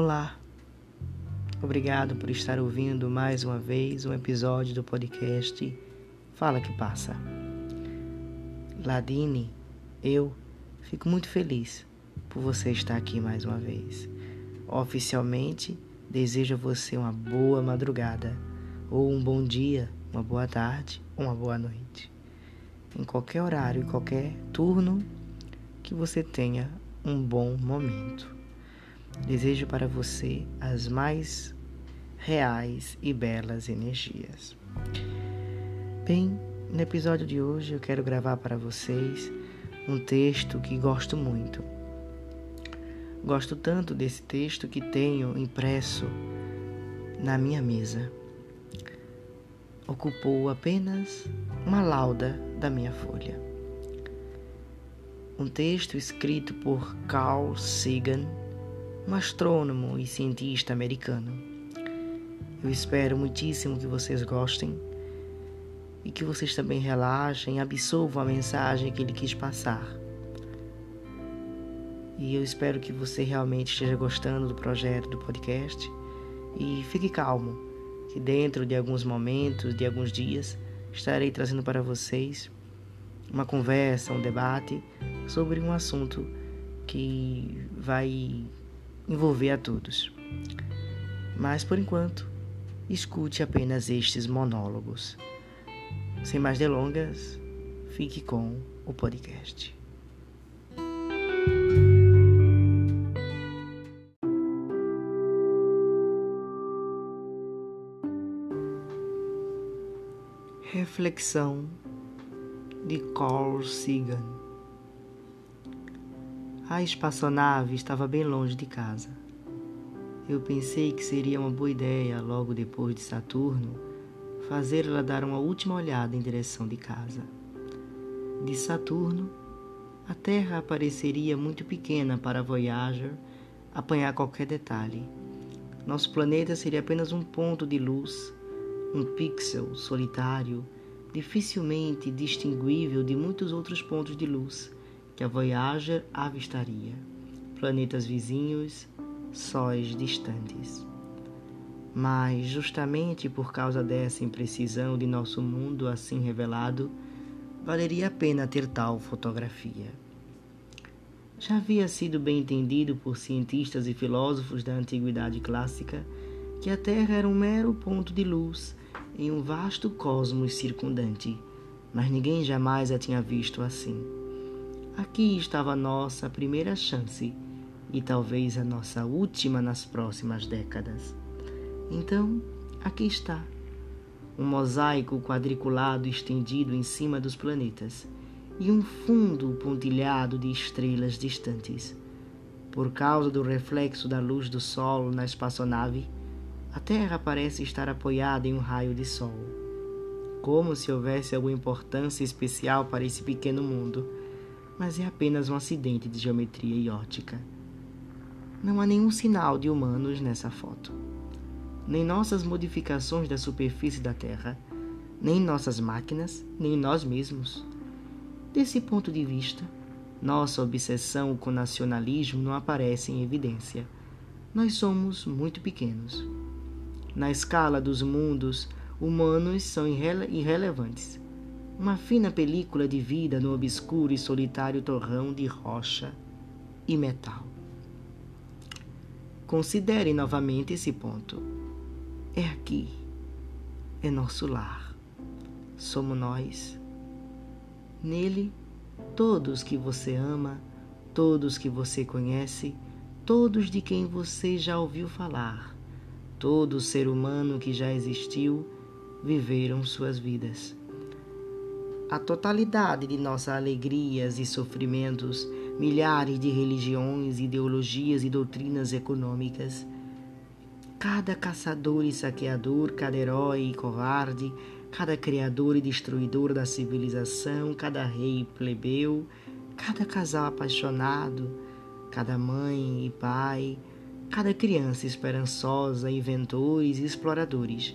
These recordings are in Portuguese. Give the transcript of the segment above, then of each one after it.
Olá, obrigado por estar ouvindo mais uma vez um episódio do podcast Fala que Passa. Ladine, eu fico muito feliz por você estar aqui mais uma vez. Oficialmente, desejo a você uma boa madrugada, ou um bom dia, uma boa tarde, uma boa noite. Em qualquer horário, em qualquer turno, que você tenha um bom momento. Desejo para você as mais reais e belas energias. Bem, no episódio de hoje eu quero gravar para vocês um texto que gosto muito. Gosto tanto desse texto que tenho impresso na minha mesa. Ocupou apenas uma lauda da minha folha. Um texto escrito por Carl Sagan um astrônomo e cientista americano. Eu espero muitíssimo que vocês gostem e que vocês também relaxem absorvam a mensagem que ele quis passar. E eu espero que você realmente esteja gostando do projeto do podcast e fique calmo, que dentro de alguns momentos, de alguns dias, estarei trazendo para vocês uma conversa, um debate sobre um assunto que vai envolver a todos. Mas por enquanto, escute apenas estes monólogos. Sem mais delongas, fique com o podcast. Reflexão de Carl Sagan a espaçonave estava bem longe de casa. Eu pensei que seria uma boa ideia, logo depois de Saturno, fazer-la dar uma última olhada em direção de casa. De Saturno, a Terra apareceria muito pequena para a Voyager apanhar qualquer detalhe. Nosso planeta seria apenas um ponto de luz, um pixel solitário, dificilmente distinguível de muitos outros pontos de luz que a Voyager avistaria, planetas vizinhos, sóis distantes. Mas, justamente por causa dessa imprecisão de nosso mundo assim revelado, valeria a pena ter tal fotografia. Já havia sido bem entendido por cientistas e filósofos da antiguidade clássica que a Terra era um mero ponto de luz em um vasto cosmos circundante, mas ninguém jamais a tinha visto assim. Aqui estava a nossa primeira chance e talvez a nossa última nas próximas décadas. Então, aqui está. Um mosaico quadriculado estendido em cima dos planetas e um fundo pontilhado de estrelas distantes. Por causa do reflexo da luz do Sol na espaçonave, a Terra parece estar apoiada em um raio de Sol. Como se houvesse alguma importância especial para esse pequeno mundo mas é apenas um acidente de geometria e ótica. Não há nenhum sinal de humanos nessa foto. Nem nossas modificações da superfície da Terra, nem nossas máquinas, nem nós mesmos. Desse ponto de vista, nossa obsessão com nacionalismo não aparece em evidência. Nós somos muito pequenos. Na escala dos mundos, humanos são irrele irrelevantes uma fina película de vida no obscuro e solitário torrão de rocha e metal. Considere novamente esse ponto. É aqui, é nosso lar. Somos nós. Nele, todos que você ama, todos que você conhece, todos de quem você já ouviu falar, todo ser humano que já existiu, viveram suas vidas a totalidade de nossas alegrias e sofrimentos, milhares de religiões, ideologias e doutrinas econômicas. Cada caçador e saqueador, cada herói e covarde, cada criador e destruidor da civilização, cada rei e plebeu, cada casal apaixonado, cada mãe e pai, cada criança esperançosa, inventores e exploradores,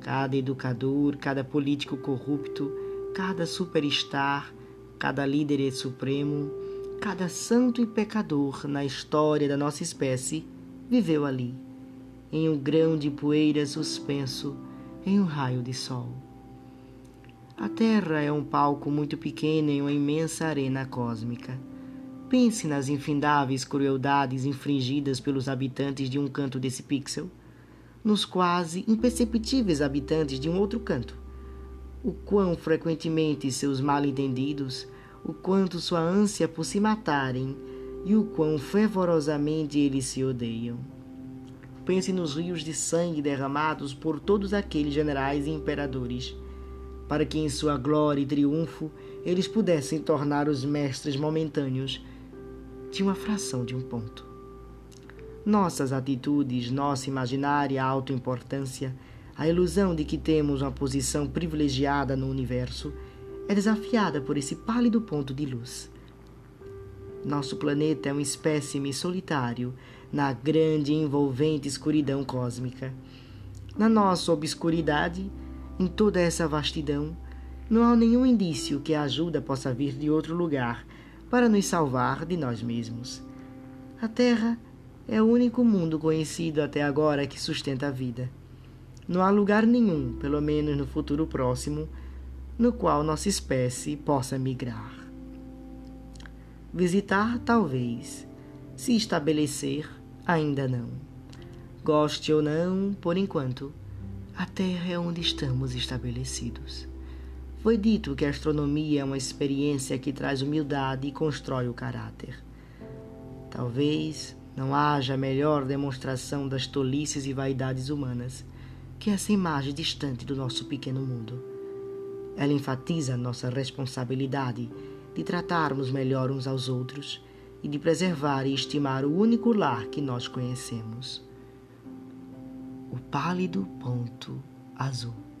cada educador, cada político corrupto, cada superstar, cada líder supremo, cada santo e pecador na história da nossa espécie viveu ali, em um grão de poeira suspenso em um raio de sol. A Terra é um palco muito pequeno em uma imensa arena cósmica. Pense nas infindáveis crueldades infringidas pelos habitantes de um canto desse pixel, nos quase imperceptíveis habitantes de um outro canto. O quão frequentemente seus mal-entendidos, o quanto sua ânsia por se matarem e o quão fervorosamente eles se odeiam. Pense nos rios de sangue derramados por todos aqueles generais e imperadores para que em sua glória e triunfo eles pudessem tornar os mestres momentâneos de uma fração de um ponto. Nossas atitudes, nossa imaginária autoimportância, a ilusão de que temos uma posição privilegiada no universo, é desafiada por esse pálido ponto de luz. Nosso planeta é um espécime solitário na grande e envolvente escuridão cósmica. Na nossa obscuridade, em toda essa vastidão, não há nenhum indício que a ajuda possa vir de outro lugar para nos salvar de nós mesmos. A Terra é o único mundo conhecido até agora que sustenta a vida. Não há lugar nenhum, pelo menos no futuro próximo, no qual nossa espécie possa migrar. Visitar, talvez. Se estabelecer, ainda não. Goste ou não, por enquanto, a Terra é onde estamos estabelecidos. Foi dito que a astronomia é uma experiência que traz humildade e constrói o caráter. Talvez não haja melhor demonstração das tolices e vaidades humanas que essa imagem distante do nosso pequeno mundo. Ela enfatiza nossa responsabilidade de tratarmos melhor uns aos outros e de preservar e estimar o único lar que nós conhecemos o pálido ponto azul.